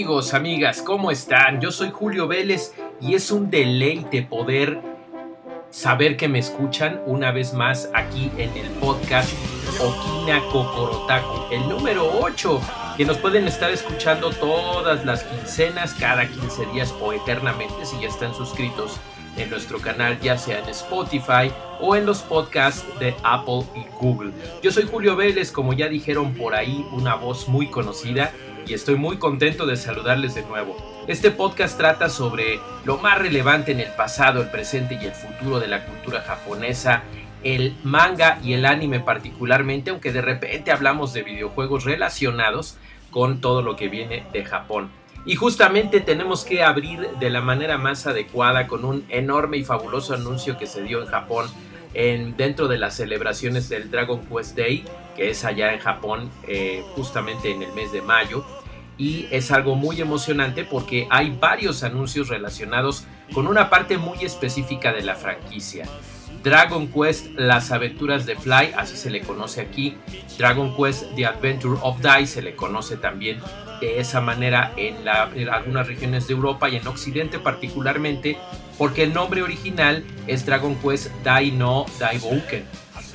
Amigos, amigas, ¿cómo están? Yo soy Julio Vélez y es un deleite poder saber que me escuchan una vez más aquí en el podcast Okina Kokorotaku, el número 8, que nos pueden estar escuchando todas las quincenas, cada 15 días o eternamente si ya están suscritos en nuestro canal, ya sea en Spotify o en los podcasts de Apple y Google. Yo soy Julio Vélez, como ya dijeron por ahí, una voz muy conocida y estoy muy contento de saludarles de nuevo. Este podcast trata sobre lo más relevante en el pasado, el presente y el futuro de la cultura japonesa, el manga y el anime particularmente, aunque de repente hablamos de videojuegos relacionados con todo lo que viene de Japón. Y justamente tenemos que abrir de la manera más adecuada con un enorme y fabuloso anuncio que se dio en Japón en, dentro de las celebraciones del Dragon Quest Day, que es allá en Japón eh, justamente en el mes de mayo. Y es algo muy emocionante porque hay varios anuncios relacionados con una parte muy específica de la franquicia. Dragon Quest Las aventuras de Fly, así se le conoce aquí. Dragon Quest The Adventure of Dai se le conoce también de esa manera en, algunas regiones de Europa y en Occidente particularmente, porque el nombre original es Dragon Quest Dai no Daibouken,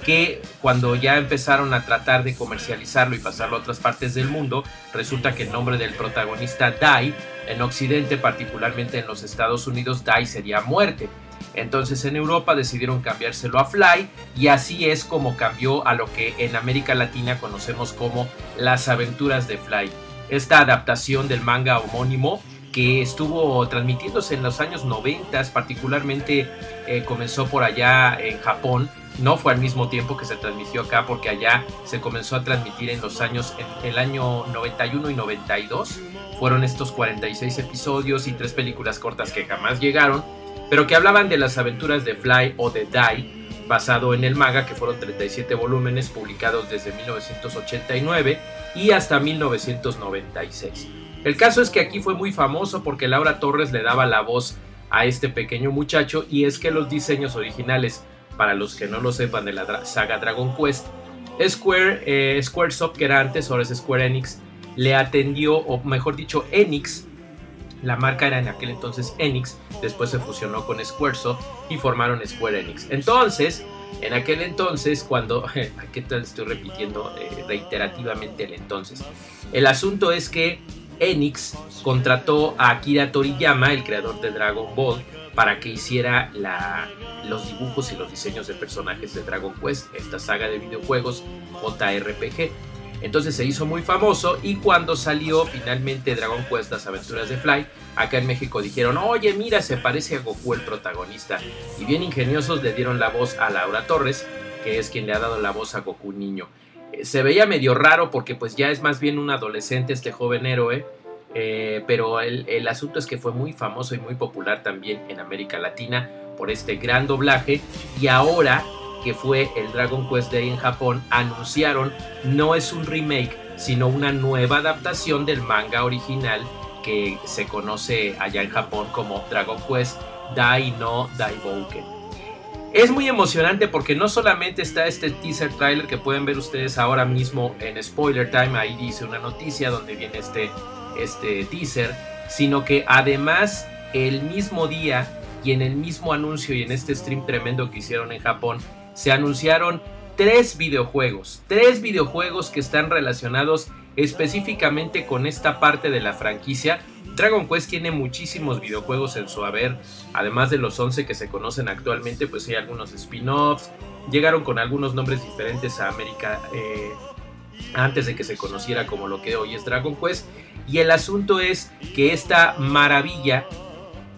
que cuando ya empezaron a tratar de comercializarlo y pasarlo a otras partes del mundo, resulta que el nombre del protagonista Dai, en Occidente, particularmente en los Estados Unidos, Dai sería muerte. Entonces en Europa decidieron cambiárselo a Fly y así es como cambió a lo que en América Latina conocemos como las aventuras de Fly. Esta adaptación del manga homónimo que estuvo transmitiéndose en los años 90, particularmente eh, comenzó por allá en Japón, no fue al mismo tiempo que se transmitió acá porque allá se comenzó a transmitir en los años, en el año 91 y 92, fueron estos 46 episodios y tres películas cortas que jamás llegaron pero que hablaban de las aventuras de Fly o de Dai, basado en el manga, que fueron 37 volúmenes publicados desde 1989 y hasta 1996. El caso es que aquí fue muy famoso porque Laura Torres le daba la voz a este pequeño muchacho y es que los diseños originales, para los que no lo sepan de la saga Dragon Quest, Square, eh, Squaresoft, que era antes, ahora es Square Enix, le atendió, o mejor dicho, Enix la marca era en aquel entonces Enix, después se fusionó con Squaresoft y formaron Square Enix. Entonces, en aquel entonces, cuando, ¿qué tal estoy repitiendo eh, reiterativamente el entonces? El asunto es que Enix contrató a Akira Toriyama, el creador de Dragon Ball, para que hiciera los dibujos y los diseños de personajes de Dragon Quest, esta saga de videojuegos JRPG. Entonces se hizo muy famoso y cuando salió finalmente Dragon Quest Las Aventuras de Fly, acá en México dijeron, oye mira, se parece a Goku el protagonista. Y bien ingeniosos le dieron la voz a Laura Torres, que es quien le ha dado la voz a Goku niño. Eh, se veía medio raro porque pues ya es más bien un adolescente este joven héroe, eh, pero el, el asunto es que fue muy famoso y muy popular también en América Latina por este gran doblaje y ahora que fue el Dragon Quest Day en Japón, anunciaron no es un remake, sino una nueva adaptación del manga original que se conoce allá en Japón como Dragon Quest Dai no Daibouken. Es muy emocionante porque no solamente está este teaser trailer que pueden ver ustedes ahora mismo en Spoiler Time, ahí dice una noticia donde viene este, este teaser, sino que además el mismo día y en el mismo anuncio y en este stream tremendo que hicieron en Japón, se anunciaron tres videojuegos, tres videojuegos que están relacionados específicamente con esta parte de la franquicia. Dragon Quest tiene muchísimos videojuegos en su haber, además de los 11 que se conocen actualmente, pues hay algunos spin-offs, llegaron con algunos nombres diferentes a América eh, antes de que se conociera como lo que hoy es Dragon Quest, y el asunto es que esta maravilla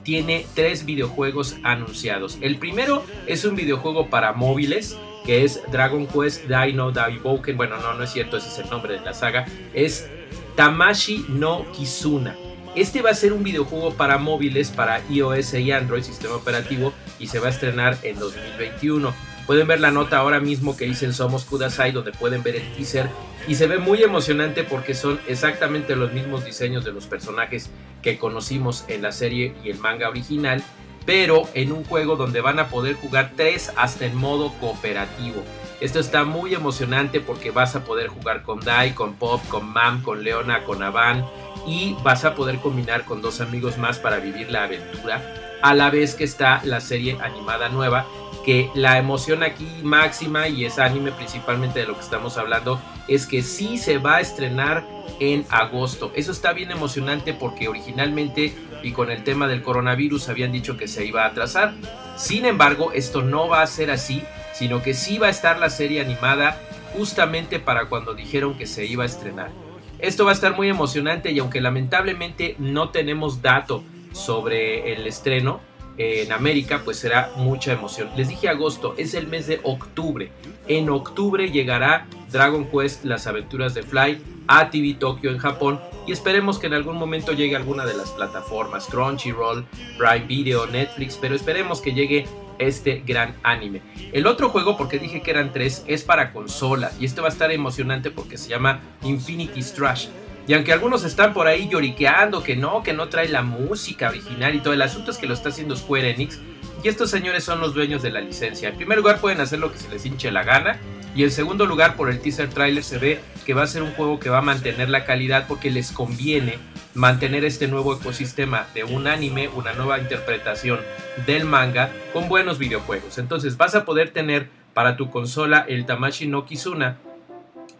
tiene tres videojuegos anunciados. El primero es un videojuego para móviles que es Dragon Quest Dino Daiboken. Bueno, no, no es cierto, ese es el nombre de la saga. Es Tamashi no Kizuna. Este va a ser un videojuego para móviles, para iOS y Android, sistema operativo, y se va a estrenar en 2021. Pueden ver la nota ahora mismo que dicen Somos Kudasai, donde pueden ver el teaser. Y se ve muy emocionante porque son exactamente los mismos diseños de los personajes que conocimos en la serie y el manga original pero en un juego donde van a poder jugar tres hasta en modo cooperativo. Esto está muy emocionante porque vas a poder jugar con Dai, con Pop, con Mam, con Leona, con Avan y vas a poder combinar con dos amigos más para vivir la aventura a la vez que está la serie animada nueva que la emoción aquí máxima y es anime principalmente de lo que estamos hablando es que sí se va a estrenar en agosto. Eso está bien emocionante porque originalmente y con el tema del coronavirus habían dicho que se iba a atrasar. Sin embargo, esto no va a ser así, sino que sí va a estar la serie animada justamente para cuando dijeron que se iba a estrenar. Esto va a estar muy emocionante y aunque lamentablemente no tenemos dato sobre el estreno en América, pues será mucha emoción. Les dije agosto, es el mes de octubre. En octubre llegará Dragon Quest, las aventuras de Fly a TV Tokyo en Japón y esperemos que en algún momento llegue alguna de las plataformas, Crunchyroll, Prime Video, Netflix, pero esperemos que llegue este gran anime. El otro juego, porque dije que eran tres, es para consolas y este va a estar emocionante porque se llama Infinity Strash. Y aunque algunos están por ahí lloriqueando que no, que no trae la música original y todo, el asunto es que lo está haciendo Square Enix y estos señores son los dueños de la licencia. En primer lugar pueden hacer lo que se les hinche la gana y en segundo lugar, por el teaser trailer se ve que va a ser un juego que va a mantener la calidad porque les conviene mantener este nuevo ecosistema de un anime, una nueva interpretación del manga con buenos videojuegos. Entonces vas a poder tener para tu consola el Tamashi no Kizuna,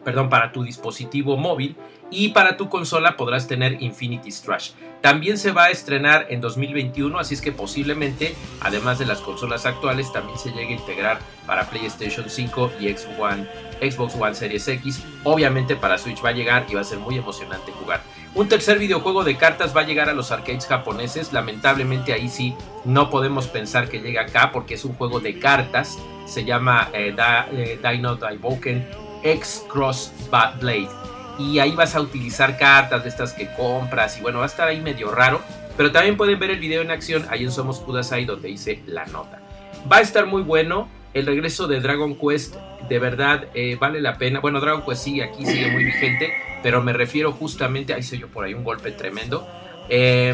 perdón, para tu dispositivo móvil y para tu consola podrás tener Infinity Strash. También se va a estrenar en 2021, así es que posiblemente, además de las consolas actuales, también se llegue a integrar para PlayStation 5 y Xbox One, Xbox One Series X. Obviamente para Switch va a llegar y va a ser muy emocionante jugar. Un tercer videojuego de cartas va a llegar a los arcades japoneses. Lamentablemente ahí sí no podemos pensar que llegue acá porque es un juego de cartas. Se llama eh, eh, Dino Daiboken X Cross Blade y ahí vas a utilizar cartas de estas que compras y bueno, va a estar ahí medio raro, pero también pueden ver el video en acción ahí en Somos Kudasai donde hice la nota. Va a estar muy bueno, el regreso de Dragon Quest de verdad eh, vale la pena, bueno Dragon Quest sigue aquí, sigue muy vigente, pero me refiero justamente, ahí se yo por ahí un golpe tremendo, eh,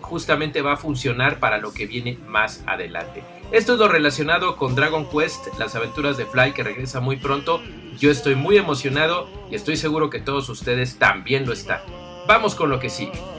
justamente va a funcionar para lo que viene más adelante. Esto es lo relacionado con Dragon Quest, las aventuras de Fly que regresa muy pronto. Yo estoy muy emocionado y estoy seguro que todos ustedes también lo están. Vamos con lo que sigue.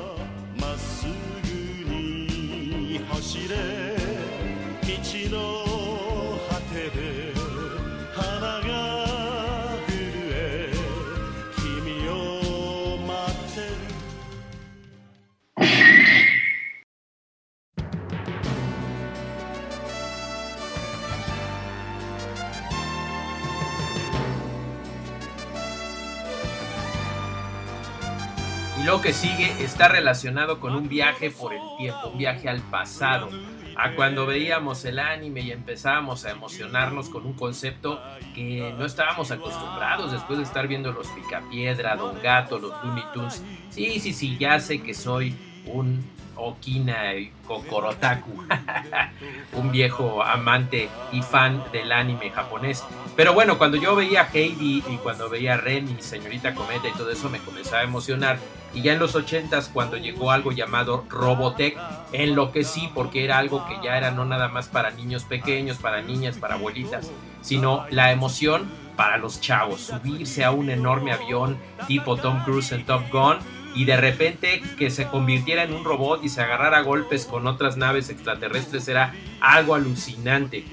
Lo que sigue está relacionado con un viaje por el tiempo, un viaje al pasado, a cuando veíamos el anime y empezábamos a emocionarnos con un concepto que no estábamos acostumbrados después de estar viendo los Picapiedra, Don Gato, los Looney Tunes. Sí, sí, sí, ya sé que soy un Okina Kokorotaku, un viejo amante y fan del anime japonés. Pero bueno, cuando yo veía Heidi y cuando veía Ren y Señorita Cometa y todo eso me comenzaba a emocionar. Y ya en los 80s, cuando llegó algo llamado Robotech, enloquecí porque era algo que ya era no nada más para niños pequeños, para niñas, para abuelitas, sino la emoción para los chavos, subirse a un enorme avión tipo Tom Cruise en Top Gun y de repente que se convirtiera en un robot y se agarrara a golpes con otras naves extraterrestres era algo alucinante.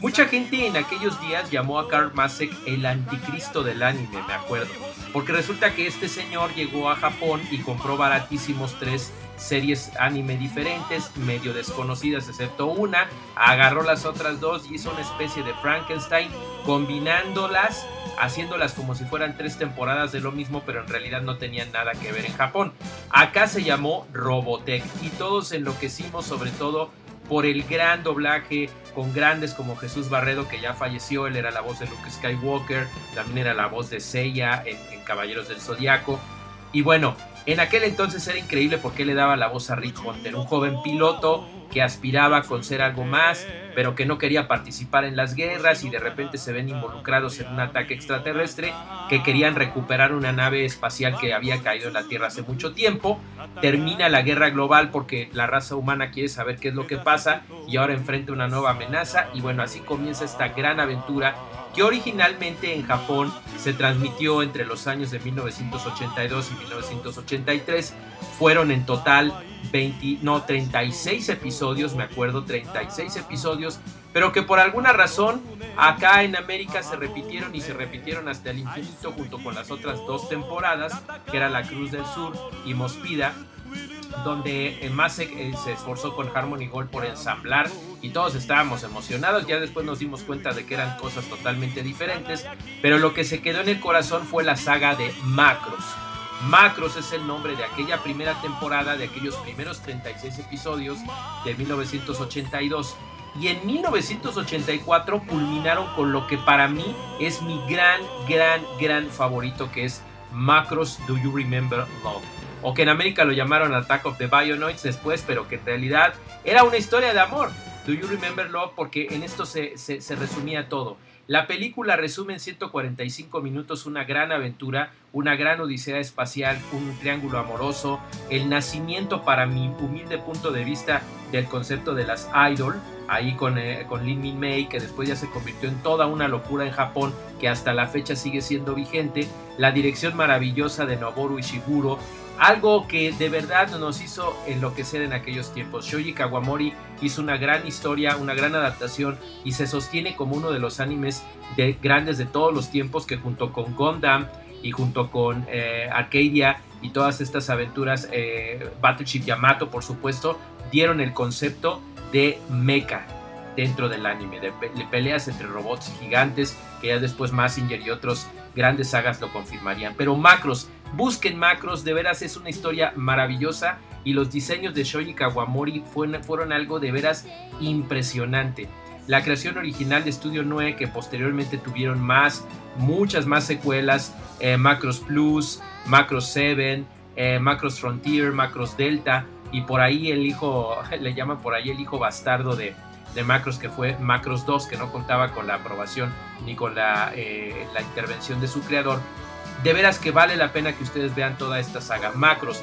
Mucha gente en aquellos días llamó a Karl Masek el anticristo del anime, me acuerdo, porque resulta que este señor llegó a Japón y compró baratísimos tres series anime diferentes, medio desconocidas excepto una, agarró las otras dos y hizo una especie de Frankenstein combinándolas, haciéndolas como si fueran tres temporadas de lo mismo, pero en realidad no tenían nada que ver en Japón. Acá se llamó Robotech y todos enloquecimos sobre todo por el gran doblaje con grandes como Jesús Barredo, que ya falleció, él era la voz de Luke Skywalker, también era la voz de Seiya en, Caballeros del Zodiaco. Y bueno, en aquel entonces era increíble porque le daba la voz a Rick Hunter, un joven piloto que aspiraba con ser algo más, pero que no quería participar en las guerras y de repente se ven involucrados en un ataque extraterrestre que querían recuperar una nave espacial que había caído en la Tierra hace mucho tiempo. Termina la guerra global porque la raza humana quiere saber qué es lo que pasa y ahora enfrenta una nueva amenaza y bueno, así comienza esta gran aventura que originalmente en Japón se transmitió entre los años de 1982 y 1983. Fueron en total 20, no, 36 episodios, me acuerdo, 36 episodios, pero que por alguna razón acá en América se repitieron y se repitieron hasta el infinito junto con las otras dos temporadas, que era La Cruz del Sur y Mospida, donde se, eh, se, esforzó con Harmony Gold por ensamblar y todos estábamos emocionados, ya después nos dimos cuenta de que eran cosas totalmente diferentes, pero lo que se quedó en el corazón fue la saga de Macros. Macros es el nombre de aquella primera temporada, de aquellos primeros 36 episodios de 1982. Y en 1984 culminaron con lo que para mí es mi gran, gran, gran favorito, que es Macros Do You Remember Love? O que en América lo llamaron Attack of the Bionoids después, pero que en realidad era una historia de amor. Do You Remember Love? Porque en esto se, se, se resumía todo. La película resume en 145 minutos una gran aventura, una gran odisea espacial, un triángulo amoroso, el nacimiento para mi humilde punto de vista del concepto de las idol, ahí con, eh, con Lin Min Mei, que después ya se convirtió en toda una locura en Japón, que hasta la fecha sigue siendo vigente, la dirección maravillosa de Noboru Ishiguro, algo que de verdad nos hizo enloquecer en aquellos tiempos. Shoji Kawamori hizo una gran historia, una gran adaptación y se sostiene como uno de los animes de, grandes de todos los tiempos que junto con Gundam y junto con eh, Arcadia y todas estas aventuras, eh, Battleship Yamato por supuesto, dieron el concepto de mecha dentro del anime, de, peleas entre robots gigantes, que ya después Massinger y otros grandes sagas lo confirmarían. Pero Macros, busquen Macros, de veras es una historia maravillosa y los diseños de Shoji Kawamori fueron, algo de veras impresionante. La creación original de Studio 9 que posteriormente tuvieron más, muchas más secuelas, eh, Macros Plus, Macros 7, eh, Macros Frontier, Macros Delta y por ahí el hijo, le llaman por ahí el hijo bastardo de, de Macros que fue Macros 2 que no contaba con la aprobación ni con la, eh, la intervención de su creador. De veras que vale la pena que ustedes vean toda esta saga. Macros.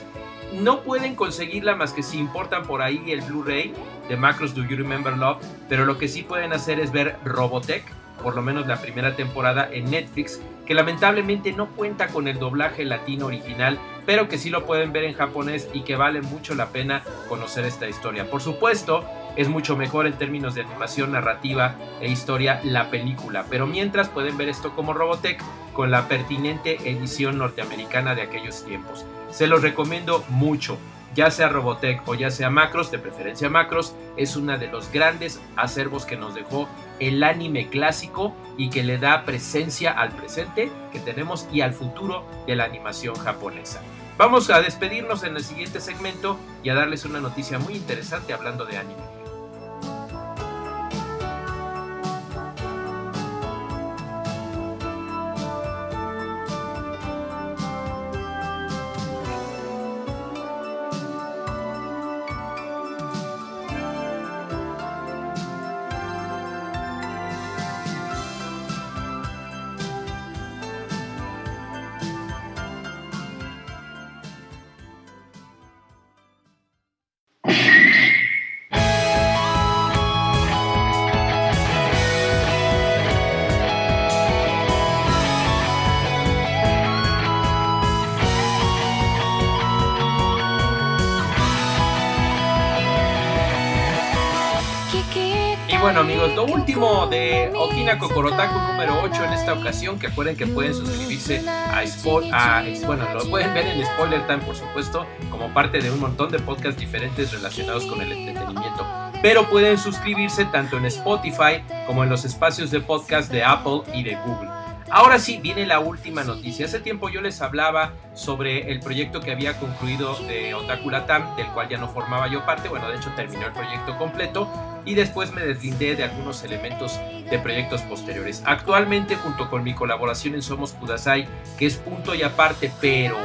No pueden conseguirla más que si importan por ahí el Blu-ray de Macros Do You Remember Love, pero lo que sí pueden hacer es ver Robotech, por lo menos la primera temporada en Netflix, que lamentablemente no cuenta con el doblaje latino original, pero que sí lo pueden ver en japonés y que vale mucho la pena conocer esta historia. Por supuesto, es mucho mejor en términos de animación, narrativa e historia la película, pero mientras pueden ver esto como Robotech con la pertinente edición norteamericana de aquellos tiempos. Se los recomiendo mucho ya sea Robotech o ya sea Macros, de preferencia Macros, es una de los grandes acervos que nos dejó el anime clásico y que le da presencia al presente que tenemos y al futuro de la animación japonesa. Vamos a despedirnos en el siguiente segmento y a darles una noticia muy interesante hablando de anime. Bueno amigos, lo último de Okina Kokorotaku número 8 en esta ocasión, que acuerden que pueden suscribirse a, Spo a bueno, lo pueden ver en Spoiler Time por supuesto, como parte de un montón de podcasts diferentes relacionados con el entretenimiento. Pero pueden suscribirse tanto en Spotify como en los espacios de podcast de Apple y de Google. Ahora sí, viene la última noticia. Hace tiempo yo les hablaba sobre el proyecto que había concluido de Otaku Latam, del cual ya no formaba yo parte. Bueno, de hecho terminó el proyecto completo y después me deslindé de algunos elementos de proyectos posteriores. Actualmente, junto con mi colaboración en Somos Kudasai, que es punto y aparte, pero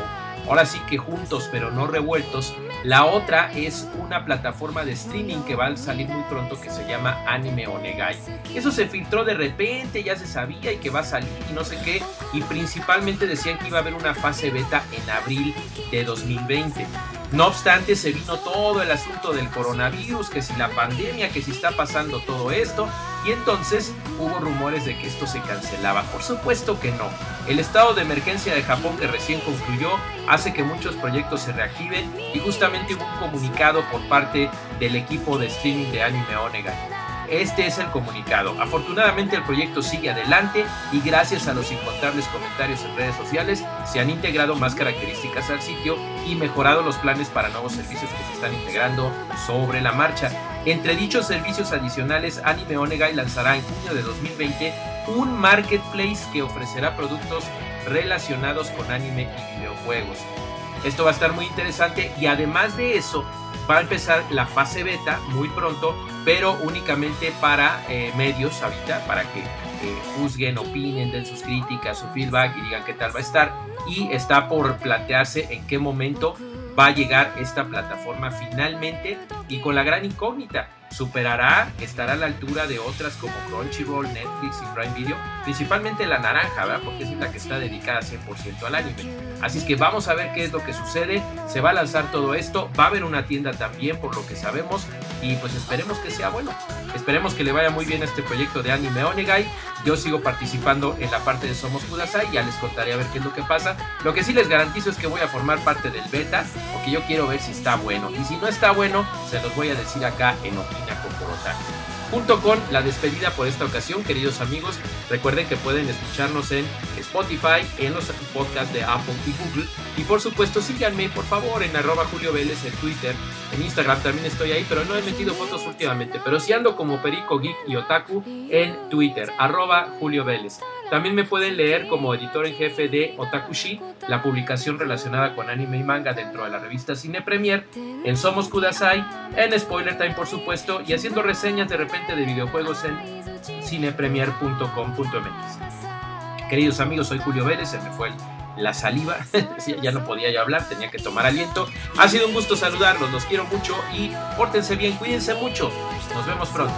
ahora sí que juntos pero no revueltos. La otra es una plataforma de streaming que va a salir muy pronto que se llama Anime Onegai. Eso se filtró de repente, ya se sabía y que va a salir y no sé qué. Y principalmente decían que iba a haber una fase beta en abril de 2020. No obstante, se vino todo el asunto del coronavirus, que si la pandemia, que si está pasando todo esto, y entonces hubo rumores de que esto se cancelaba. Por supuesto que no. El estado de emergencia de Japón que recién concluyó hace que muchos proyectos se reactiven y justamente hubo un comunicado por parte del equipo de streaming de Anime Onega. Este es el comunicado. Afortunadamente el proyecto sigue adelante y gracias a los incontables comentarios en redes sociales se han integrado más características al sitio y mejorado los planes para nuevos servicios que se están integrando sobre la marcha. Entre dichos servicios adicionales, Anime Onegai lanzará en junio de 2020 un marketplace que ofrecerá productos relacionados con anime y videojuegos. Esto va a estar muy interesante y además de eso va a empezar la fase beta muy pronto, pero únicamente para eh, medios ahorita, para que eh, juzguen, opinen, den sus críticas, su feedback y digan qué tal va a estar. Y está por plantearse en qué momento va a llegar esta plataforma finalmente y con la gran incógnita superará, estará a la altura de otras como Crunchyroll, Netflix y Prime Video, principalmente la naranja, ¿verdad? Porque es la que está dedicada 100% al anime. Así es que vamos a ver qué es lo que sucede, se va a lanzar todo esto, va a haber una tienda también por lo que sabemos y pues esperemos que sea bueno. Esperemos que le vaya muy bien a este proyecto de Anime Onegai. Yo sigo participando en la parte de Somos Kudasai, ya les contaré a ver qué es lo que pasa. Lo que sí les garantizo es que voy a formar parte del beta, porque yo quiero ver si está bueno. Y si no está bueno, se los voy a decir acá en Opina. Junto con la despedida por esta ocasión, queridos amigos, recuerden que pueden escucharnos en Spotify, en los podcasts de Apple y Google. Y por supuesto, síganme por favor en arroba Julio Vélez en Twitter. En Instagram también estoy ahí, pero no he metido fotos últimamente. Pero sí ando como Perico Geek y Otaku en Twitter, arroba Julio Vélez. También me pueden leer como editor en jefe de Otakushi, la publicación relacionada con anime y manga dentro de la revista Cine Premier, en Somos Kudasai, en Spoiler Time por supuesto, y haciendo reseñas de repente de videojuegos en cinepremier.com.mx. Queridos amigos, soy Julio Vélez, se me fue la saliva, ya no podía yo hablar, tenía que tomar aliento. Ha sido un gusto saludarlos, los quiero mucho y pórtense bien, cuídense mucho. Nos vemos pronto.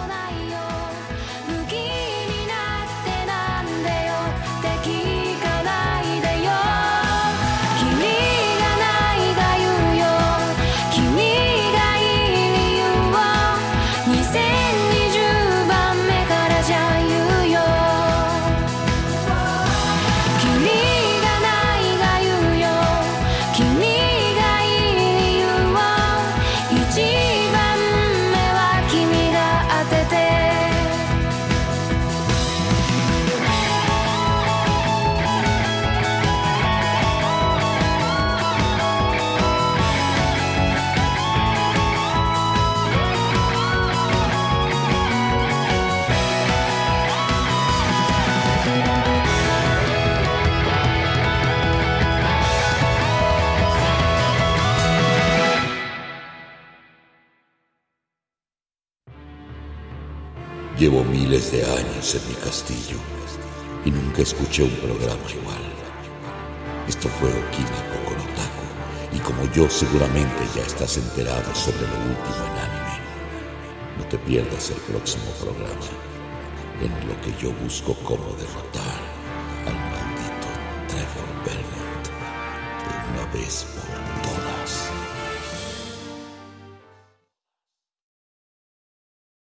Llevo miles de años en mi castillo y nunca escuché un programa igual. Esto fue Okina Kokorotaku y como yo seguramente ya estás enterado sobre lo último en anime, no te pierdas el próximo programa en lo que yo busco cómo derrotar al maldito Trevor Belmont de una vez por